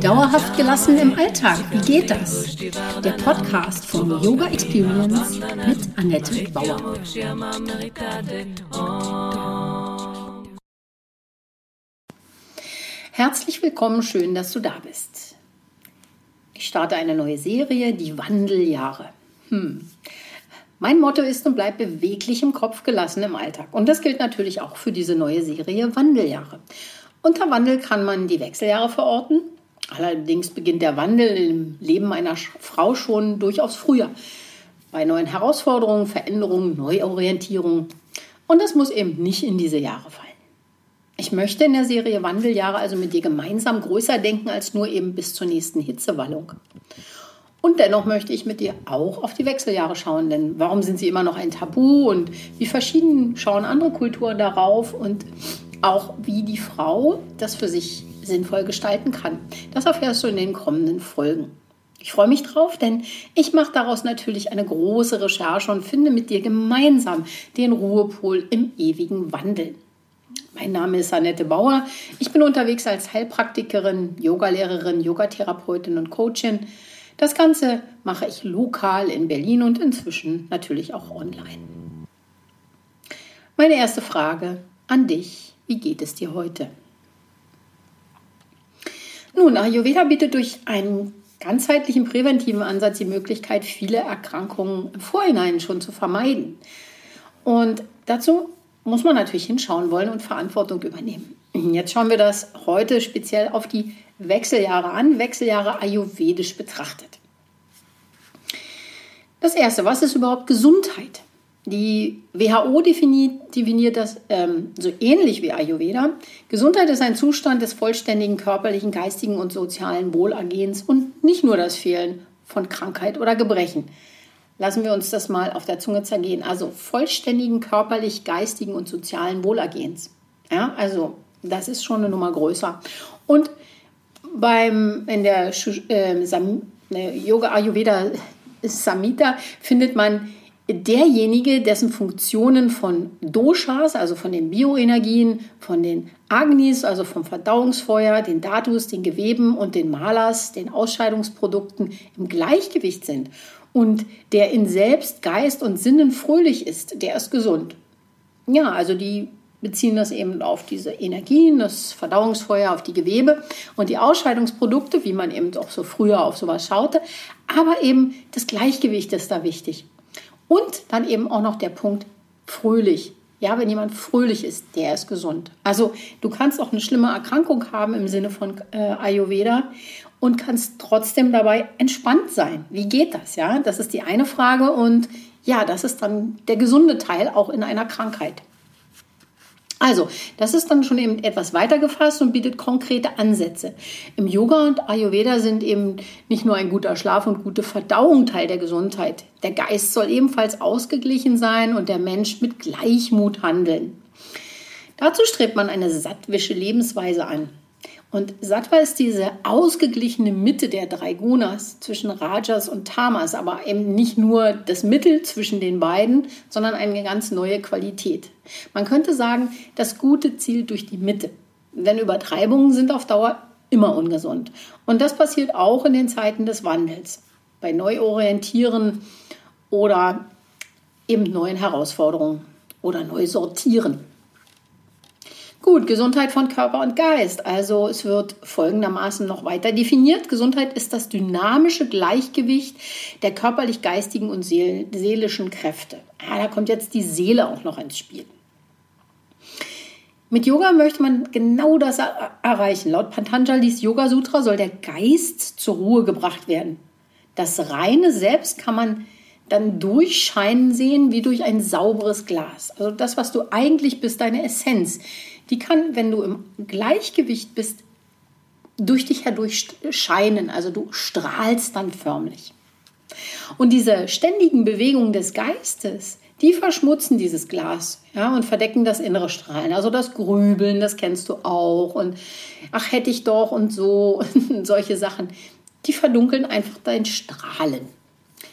Dauerhaft gelassen im Alltag, wie geht das? Der Podcast von Yoga Experience mit Annette Bauer. Herzlich willkommen, schön, dass du da bist. Ich starte eine neue Serie, die Wandeljahre. Hm. Mein Motto ist und bleibt beweglich im Kopf gelassen im Alltag. Und das gilt natürlich auch für diese neue Serie Wandeljahre. Unter Wandel kann man die Wechseljahre verorten. Allerdings beginnt der Wandel im Leben einer Frau schon durchaus früher. Bei neuen Herausforderungen, Veränderungen, Neuorientierungen. Und das muss eben nicht in diese Jahre fallen. Ich möchte in der Serie Wandeljahre also mit dir gemeinsam größer denken als nur eben bis zur nächsten Hitzewallung. Und dennoch möchte ich mit dir auch auf die Wechseljahre schauen, denn warum sind sie immer noch ein Tabu und wie verschieden schauen andere Kulturen darauf und auch wie die Frau das für sich sinnvoll gestalten kann. Das erfährst du in den kommenden Folgen. Ich freue mich drauf, denn ich mache daraus natürlich eine große Recherche und finde mit dir gemeinsam den Ruhepol im ewigen Wandel. Mein Name ist Annette Bauer. Ich bin unterwegs als Heilpraktikerin, Yogalehrerin, Yogatherapeutin und Coachin. Das Ganze mache ich lokal in Berlin und inzwischen natürlich auch online. Meine erste Frage an dich. Wie geht es dir heute? Nun, Ayurveda bietet durch einen ganzheitlichen präventiven Ansatz die Möglichkeit, viele Erkrankungen im Vorhinein schon zu vermeiden. Und dazu muss man natürlich hinschauen wollen und Verantwortung übernehmen. Jetzt schauen wir das heute speziell auf die Wechseljahre an, Wechseljahre ayurvedisch betrachtet. Das erste, was ist überhaupt Gesundheit? Die WHO definiert, definiert das ähm, so ähnlich wie Ayurveda. Gesundheit ist ein Zustand des vollständigen körperlichen, geistigen und sozialen Wohlergehens und nicht nur das Fehlen von Krankheit oder Gebrechen. Lassen wir uns das mal auf der Zunge zergehen. Also vollständigen körperlich, geistigen und sozialen Wohlergehens. Ja, also das ist schon eine Nummer größer. Und beim, in der äh, Sam, ne, Yoga Ayurveda Samhita findet man derjenige, dessen Funktionen von Doshas, also von den Bioenergien, von den Agnis, also vom Verdauungsfeuer, den Datus, den Geweben und den Malas, den Ausscheidungsprodukten im Gleichgewicht sind und der in Selbst, Geist und Sinnen fröhlich ist, der ist gesund. Ja, also die beziehen das eben auf diese Energien, das Verdauungsfeuer, auf die Gewebe und die Ausscheidungsprodukte, wie man eben auch so früher auf sowas schaute. Aber eben das Gleichgewicht ist da wichtig. Und dann eben auch noch der Punkt fröhlich. Ja, wenn jemand fröhlich ist, der ist gesund. Also du kannst auch eine schlimme Erkrankung haben im Sinne von äh, Ayurveda und kannst trotzdem dabei entspannt sein. Wie geht das? Ja, das ist die eine Frage und ja, das ist dann der gesunde Teil auch in einer Krankheit. Also, das ist dann schon eben etwas weiter gefasst und bietet konkrete Ansätze. Im Yoga und Ayurveda sind eben nicht nur ein guter Schlaf und gute Verdauung Teil der Gesundheit. Der Geist soll ebenfalls ausgeglichen sein und der Mensch mit Gleichmut handeln. Dazu strebt man eine sattwische Lebensweise an. Und Sattva ist diese ausgeglichene Mitte der drei Gunas zwischen Rajas und Tamas, aber eben nicht nur das Mittel zwischen den beiden, sondern eine ganz neue Qualität. Man könnte sagen, das Gute zielt durch die Mitte. Denn Übertreibungen sind auf Dauer immer ungesund. Und das passiert auch in den Zeiten des Wandels, bei Neuorientieren oder eben neuen Herausforderungen oder Neusortieren. Gut, Gesundheit von Körper und Geist. Also es wird folgendermaßen noch weiter definiert. Gesundheit ist das dynamische Gleichgewicht der körperlich-geistigen und seelischen Kräfte. Ah, da kommt jetzt die Seele auch noch ins Spiel. Mit Yoga möchte man genau das erreichen. Laut Patanjali's Yoga Sutra soll der Geist zur Ruhe gebracht werden. Das reine Selbst kann man dann durchscheinen sehen wie durch ein sauberes Glas. Also das, was du eigentlich bist, deine Essenz, die kann, wenn du im Gleichgewicht bist, durch dich herdurch scheinen. Also du strahlst dann förmlich. Und diese ständigen Bewegungen des Geistes, die verschmutzen dieses Glas ja, und verdecken das innere Strahlen. Also das Grübeln, das kennst du auch. Und ach, hätte ich doch und so, solche Sachen. Die verdunkeln einfach dein Strahlen.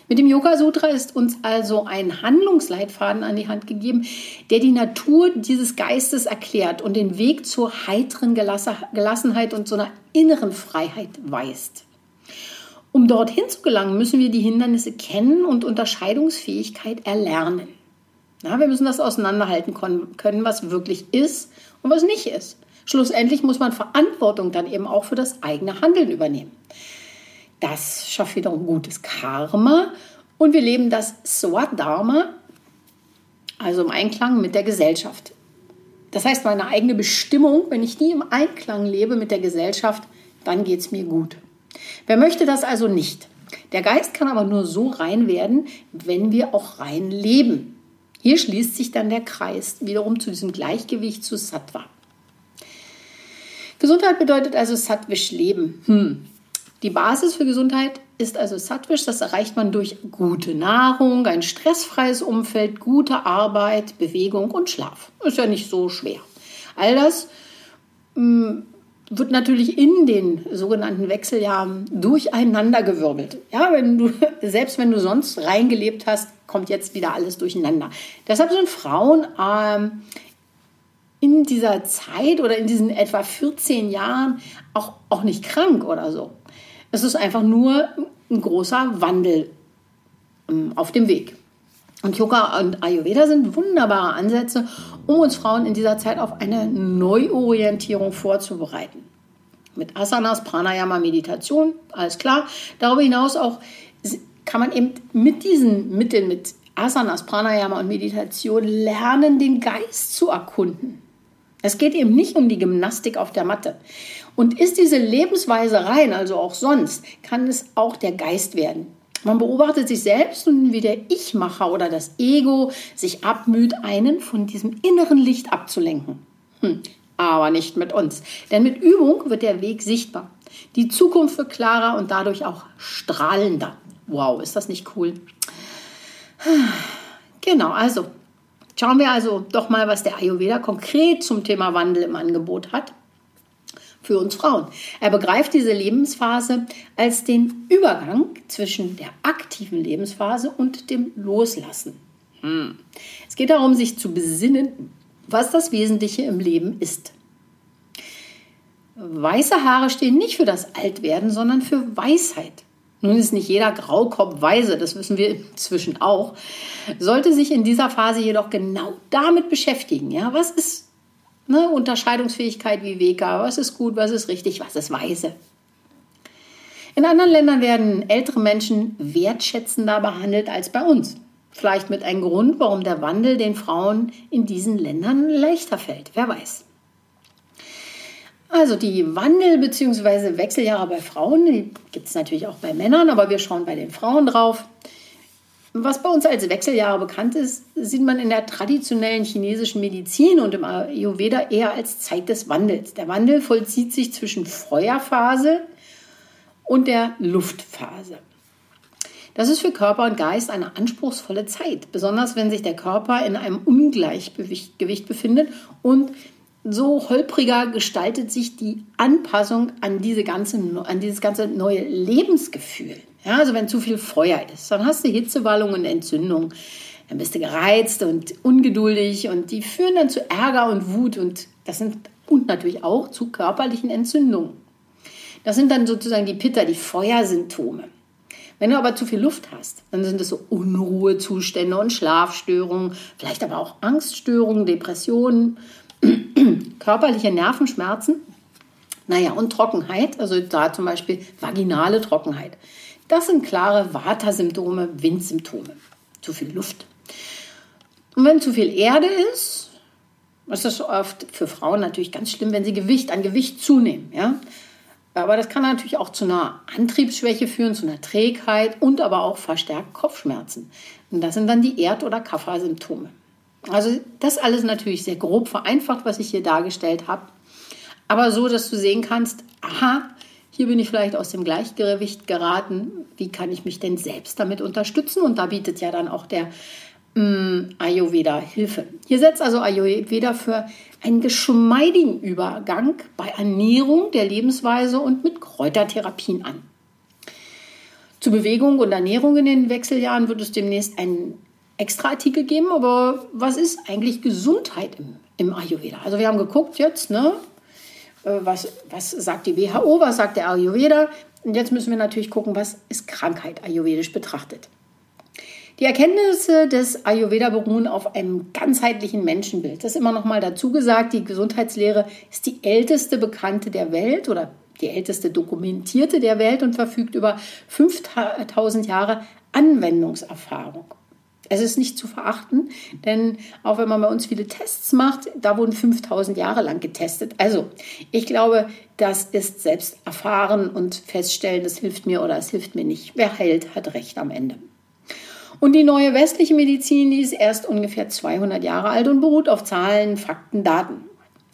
Mit dem Yoga Sutra ist uns also ein Handlungsleitfaden an die Hand gegeben, der die Natur dieses Geistes erklärt und den Weg zur heiteren Gelassenheit und zu einer inneren Freiheit weist. Um dorthin zu gelangen, müssen wir die Hindernisse kennen und Unterscheidungsfähigkeit erlernen. Na, wir müssen das auseinanderhalten können, was wirklich ist und was nicht ist. Schlussendlich muss man Verantwortung dann eben auch für das eigene Handeln übernehmen. Das schafft wiederum gutes Karma und wir leben das Swadharma, also im Einklang mit der Gesellschaft. Das heißt, meine eigene Bestimmung, wenn ich die im Einklang lebe mit der Gesellschaft, dann geht es mir gut. Wer möchte das also nicht? Der Geist kann aber nur so rein werden, wenn wir auch rein leben. Hier schließt sich dann der Kreis wiederum zu diesem Gleichgewicht zu Sattva. Gesundheit bedeutet also sattvisch leben. Hm. Die Basis für Gesundheit ist also sattvisch. Das erreicht man durch gute Nahrung, ein stressfreies Umfeld, gute Arbeit, Bewegung und Schlaf. Ist ja nicht so schwer. All das hm, wird natürlich in den sogenannten Wechseljahren durcheinandergewirbelt. Ja, wenn du, selbst wenn du sonst reingelebt hast, kommt jetzt wieder alles durcheinander. Deshalb sind Frauen ähm, in dieser Zeit oder in diesen etwa 14 Jahren auch, auch nicht krank oder so. Es ist einfach nur ein großer Wandel ähm, auf dem Weg. Und Yoga und Ayurveda sind wunderbare Ansätze, um uns Frauen in dieser Zeit auf eine Neuorientierung vorzubereiten. Mit Asanas, Pranayama, Meditation, alles klar. Darüber hinaus auch kann man eben mit diesen Mitteln, mit Asanas, Pranayama und Meditation lernen, den Geist zu erkunden. Es geht eben nicht um die Gymnastik auf der Matte. Und ist diese Lebensweise rein, also auch sonst, kann es auch der Geist werden. Man beobachtet sich selbst und wie der Ich-Macher oder das Ego sich abmüht, einen von diesem inneren Licht abzulenken. Hm, aber nicht mit uns. Denn mit Übung wird der Weg sichtbar. Die Zukunft wird klarer und dadurch auch strahlender. Wow, ist das nicht cool? Genau, also schauen wir also doch mal, was der Ayurveda konkret zum Thema Wandel im Angebot hat für uns Frauen. Er begreift diese Lebensphase als den Übergang zwischen der aktiven Lebensphase und dem Loslassen. Hm. Es geht darum, sich zu besinnen, was das Wesentliche im Leben ist. Weiße Haare stehen nicht für das Altwerden, sondern für Weisheit. Nun ist nicht jeder Graukopf weise, das wissen wir inzwischen auch, sollte sich in dieser Phase jedoch genau damit beschäftigen. Ja, was ist ne, Unterscheidungsfähigkeit wie Vega? Was ist gut, was ist richtig, was ist weise? In anderen Ländern werden ältere Menschen wertschätzender behandelt als bei uns. Vielleicht mit einem Grund, warum der Wandel den Frauen in diesen Ländern leichter fällt. Wer weiß. Also die Wandel- bzw. Wechseljahre bei Frauen, gibt es natürlich auch bei Männern, aber wir schauen bei den Frauen drauf. Was bei uns als Wechseljahre bekannt ist, sieht man in der traditionellen chinesischen Medizin und im Ayurveda eher als Zeit des Wandels. Der Wandel vollzieht sich zwischen Feuerphase und der Luftphase. Das ist für Körper und Geist eine anspruchsvolle Zeit, besonders wenn sich der Körper in einem Ungleichgewicht befindet und so holpriger gestaltet sich die Anpassung an, diese ganze, an dieses ganze neue Lebensgefühl. Ja, also wenn zu viel Feuer ist, dann hast du Hitzewallung und Entzündung. Dann bist du gereizt und ungeduldig und die führen dann zu Ärger und Wut und das sind und natürlich auch zu körperlichen Entzündungen. Das sind dann sozusagen die Pitter, die Feuersymptome. Wenn du aber zu viel Luft hast, dann sind es so Unruhezustände und Schlafstörungen, vielleicht aber auch Angststörungen, Depressionen körperliche Nervenschmerzen, naja, und Trockenheit, also da zum Beispiel vaginale Trockenheit. Das sind klare Vata-Symptome, Windsymptome. Zu viel Luft. Und wenn zu viel Erde ist, ist das oft für Frauen natürlich ganz schlimm, wenn sie Gewicht an Gewicht zunehmen. Ja? Aber das kann natürlich auch zu einer Antriebsschwäche führen, zu einer Trägheit und aber auch verstärkt Kopfschmerzen. Und das sind dann die Erd- oder Kapha-Symptome. Also das alles natürlich sehr grob vereinfacht, was ich hier dargestellt habe. Aber so, dass du sehen kannst, aha, hier bin ich vielleicht aus dem Gleichgewicht geraten. Wie kann ich mich denn selbst damit unterstützen? Und da bietet ja dann auch der mm, Ayurveda Hilfe. Hier setzt also Ayurveda für einen geschmeidigen Übergang bei Ernährung, der Lebensweise und mit Kräutertherapien an. Zu Bewegung und Ernährung in den Wechseljahren wird es demnächst einen extra Artikel geben. Aber was ist eigentlich Gesundheit im, im Ayurveda? Also wir haben geguckt jetzt, ne, was, was sagt die WHO, was sagt der Ayurveda. Und jetzt müssen wir natürlich gucken, was ist Krankheit ayurvedisch betrachtet. Die Erkenntnisse des Ayurveda beruhen auf einem ganzheitlichen Menschenbild. Das ist immer noch mal dazu gesagt, die Gesundheitslehre ist die älteste bekannte der Welt oder die älteste dokumentierte der Welt und verfügt über 5000 Jahre Anwendungserfahrung. Es ist nicht zu verachten, denn auch wenn man bei uns viele Tests macht, da wurden 5000 Jahre lang getestet. Also, ich glaube, das ist selbst erfahren und feststellen, das hilft mir oder es hilft mir nicht. Wer heilt, hat Recht am Ende. Und die neue westliche Medizin, die ist erst ungefähr 200 Jahre alt und beruht auf Zahlen, Fakten, Daten.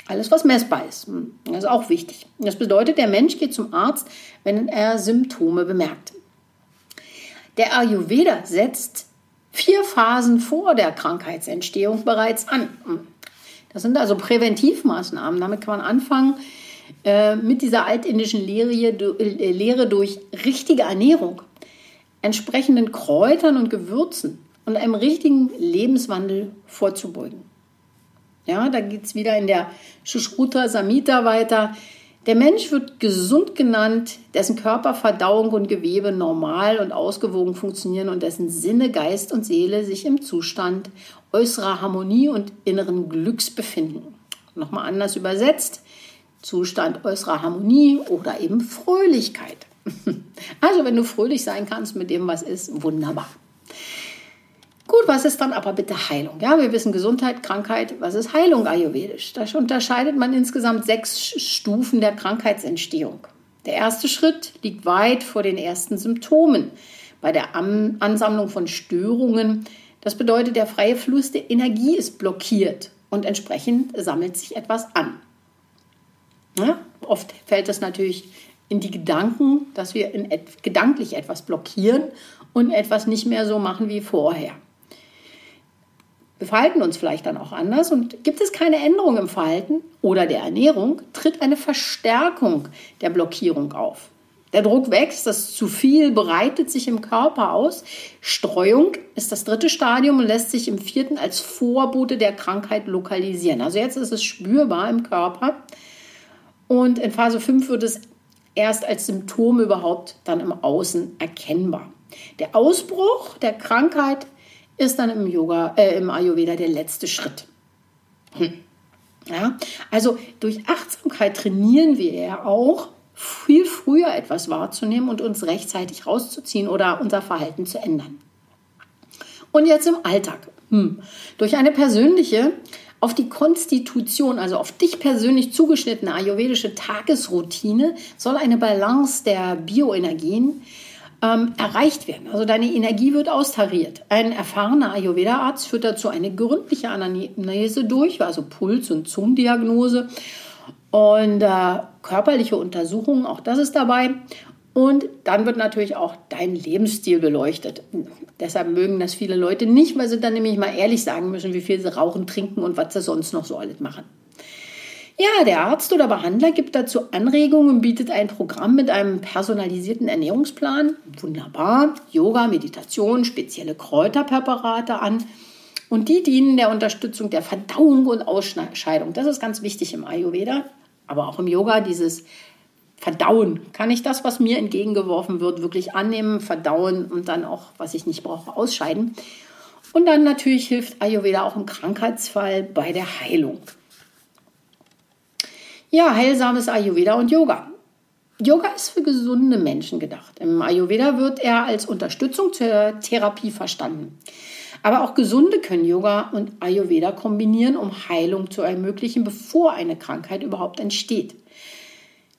Alles, was messbar ist. Hm, das ist auch wichtig. Das bedeutet, der Mensch geht zum Arzt, wenn er Symptome bemerkt. Der Ayurveda setzt vier Phasen vor der Krankheitsentstehung bereits an. Das sind also Präventivmaßnahmen. Damit kann man anfangen äh, mit dieser altindischen Lehre, äh, Lehre durch richtige Ernährung entsprechenden Kräutern und Gewürzen und einem richtigen Lebenswandel vorzubeugen. Ja, da geht es wieder in der Shushruta Samhita weiter. Der Mensch wird gesund genannt, dessen Körper, Verdauung und Gewebe normal und ausgewogen funktionieren und dessen Sinne, Geist und Seele sich im Zustand äußerer Harmonie und inneren Glücks befinden. Nochmal anders übersetzt, Zustand äußerer Harmonie oder eben Fröhlichkeit. Also, wenn du fröhlich sein kannst mit dem, was ist, wunderbar. Gut, was ist dann aber bitte Heilung? Ja, wir wissen Gesundheit, Krankheit. Was ist Heilung ayurvedisch? Da unterscheidet man insgesamt sechs Stufen der Krankheitsentstehung. Der erste Schritt liegt weit vor den ersten Symptomen. Bei der Ansammlung von Störungen, das bedeutet, der freie Fluss der Energie ist blockiert und entsprechend sammelt sich etwas an. Ja, oft fällt das natürlich in die Gedanken, dass wir et gedanklich etwas blockieren und etwas nicht mehr so machen wie vorher. Wir verhalten uns vielleicht dann auch anders und gibt es keine Änderung im Verhalten oder der Ernährung, tritt eine Verstärkung der Blockierung auf. Der Druck wächst, das zu viel breitet sich im Körper aus. Streuung ist das dritte Stadium und lässt sich im vierten als Vorbote der Krankheit lokalisieren. Also jetzt ist es spürbar im Körper. Und in Phase 5 wird es erst als Symptom überhaupt dann im Außen erkennbar. Der Ausbruch der Krankheit ist dann im Yoga, äh, im Ayurveda der letzte Schritt. Hm. Ja, also durch Achtsamkeit trainieren wir ja auch, viel früher etwas wahrzunehmen und uns rechtzeitig rauszuziehen oder unser Verhalten zu ändern. Und jetzt im Alltag. Hm. Durch eine persönliche auf die Konstitution, also auf dich persönlich zugeschnittene ayurvedische Tagesroutine, soll eine Balance der Bioenergien ähm, erreicht werden. Also deine Energie wird austariert. Ein erfahrener Ayurveda-Arzt führt dazu eine gründliche Anamnese durch, also Puls- und Zungendiagnose und äh, körperliche Untersuchungen, auch das ist dabei. Und dann wird natürlich auch dein Lebensstil beleuchtet. Deshalb mögen das viele Leute nicht, weil sie dann nämlich mal ehrlich sagen müssen, wie viel sie rauchen, trinken und was sie sonst noch so alles machen. Ja, der Arzt oder Behandler gibt dazu Anregungen und bietet ein Programm mit einem personalisierten Ernährungsplan. Wunderbar. Yoga, Meditation, spezielle Kräuterpräparate an. Und die dienen der Unterstützung der Verdauung und Ausscheidung. Das ist ganz wichtig im Ayurveda, aber auch im Yoga, dieses verdauen. Kann ich das, was mir entgegengeworfen wird, wirklich annehmen, verdauen und dann auch, was ich nicht brauche, ausscheiden? Und dann natürlich hilft Ayurveda auch im Krankheitsfall bei der Heilung. Ja, heilsames Ayurveda und Yoga. Yoga ist für gesunde Menschen gedacht. Im Ayurveda wird er als Unterstützung zur Therapie verstanden. Aber auch Gesunde können Yoga und Ayurveda kombinieren, um Heilung zu ermöglichen, bevor eine Krankheit überhaupt entsteht.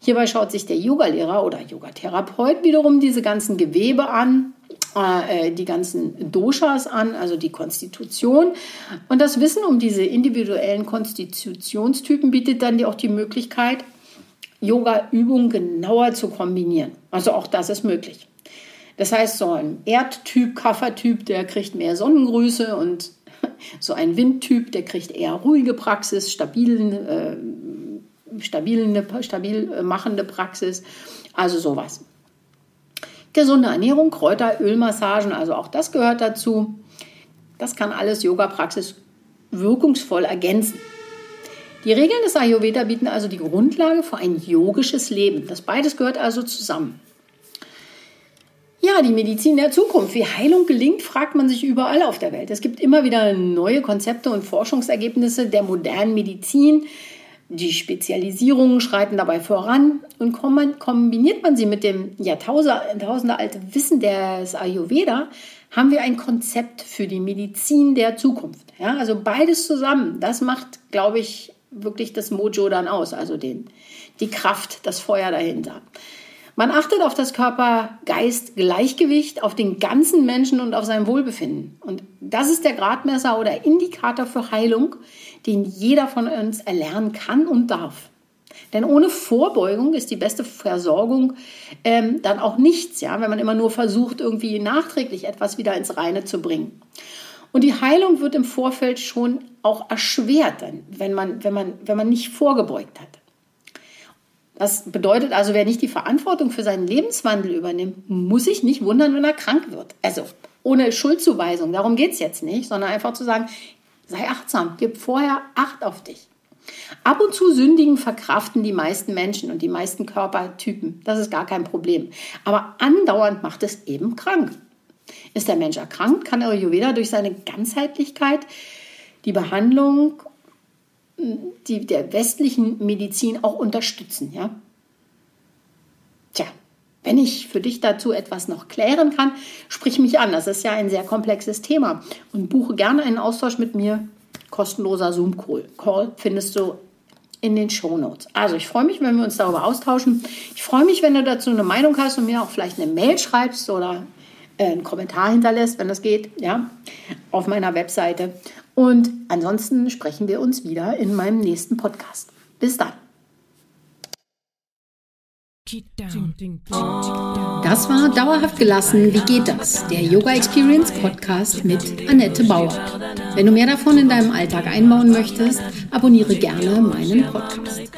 Hierbei schaut sich der Yogalehrer oder Yogatherapeut wiederum diese ganzen Gewebe an, die ganzen Doshas an, also die Konstitution. Und das Wissen um diese individuellen Konstitutionstypen bietet dann auch die Möglichkeit, Yoga-Übungen genauer zu kombinieren. Also auch das ist möglich. Das heißt, so ein Erdtyp, Kaffertyp, der kriegt mehr Sonnengrüße und so ein Windtyp, der kriegt eher ruhige Praxis, stabilen äh, stabil, stabil äh, machende Praxis, also sowas. Gesunde Ernährung, Kräuter, Ölmassagen, also auch das gehört dazu. Das kann alles Yoga-Praxis wirkungsvoll ergänzen. Die Regeln des Ayurveda bieten also die Grundlage für ein yogisches Leben. Das beides gehört also zusammen. Ja, die Medizin der Zukunft. Wie Heilung gelingt, fragt man sich überall auf der Welt. Es gibt immer wieder neue Konzepte und Forschungsergebnisse der modernen Medizin. Die Spezialisierungen schreiten dabei voran und kombiniert man sie mit dem Jahrtausende alte Wissen des Ayurveda, haben wir ein Konzept für die Medizin der Zukunft. Ja, also beides zusammen, das macht, glaube ich, wirklich das Mojo dann aus, also den, die Kraft, das Feuer dahinter. Man achtet auf das Körper-Geist-Gleichgewicht, auf den ganzen Menschen und auf sein Wohlbefinden. Und das ist der Gradmesser oder Indikator für Heilung, den jeder von uns erlernen kann und darf. Denn ohne Vorbeugung ist die beste Versorgung ähm, dann auch nichts, ja, wenn man immer nur versucht, irgendwie nachträglich etwas wieder ins Reine zu bringen. Und die Heilung wird im Vorfeld schon auch erschwert, wenn man, wenn man, wenn man nicht vorgebeugt hat. Das bedeutet also, wer nicht die Verantwortung für seinen Lebenswandel übernimmt, muss sich nicht wundern, wenn er krank wird. Also ohne Schuldzuweisung, darum geht es jetzt nicht, sondern einfach zu sagen, sei achtsam, gib vorher Acht auf dich. Ab und zu sündigen verkraften die meisten Menschen und die meisten Körpertypen. Das ist gar kein Problem. Aber andauernd macht es eben krank. Ist der Mensch erkrankt, kann Ayurveda durch seine Ganzheitlichkeit die Behandlung die der westlichen Medizin auch unterstützen. Ja? Tja, wenn ich für dich dazu etwas noch klären kann, sprich mich an. Das ist ja ein sehr komplexes Thema. Und buche gerne einen Austausch mit mir. Kostenloser Zoom-Call findest du in den Show Notes. Also ich freue mich, wenn wir uns darüber austauschen. Ich freue mich, wenn du dazu eine Meinung hast und mir auch vielleicht eine Mail schreibst oder äh, einen Kommentar hinterlässt, wenn das geht, ja, auf meiner Webseite. Und ansonsten sprechen wir uns wieder in meinem nächsten Podcast. Bis dann. Das war Dauerhaft gelassen. Wie geht das? Der Yoga Experience Podcast mit Annette Bauer. Wenn du mehr davon in deinem Alltag einbauen möchtest, abonniere gerne meinen Podcast.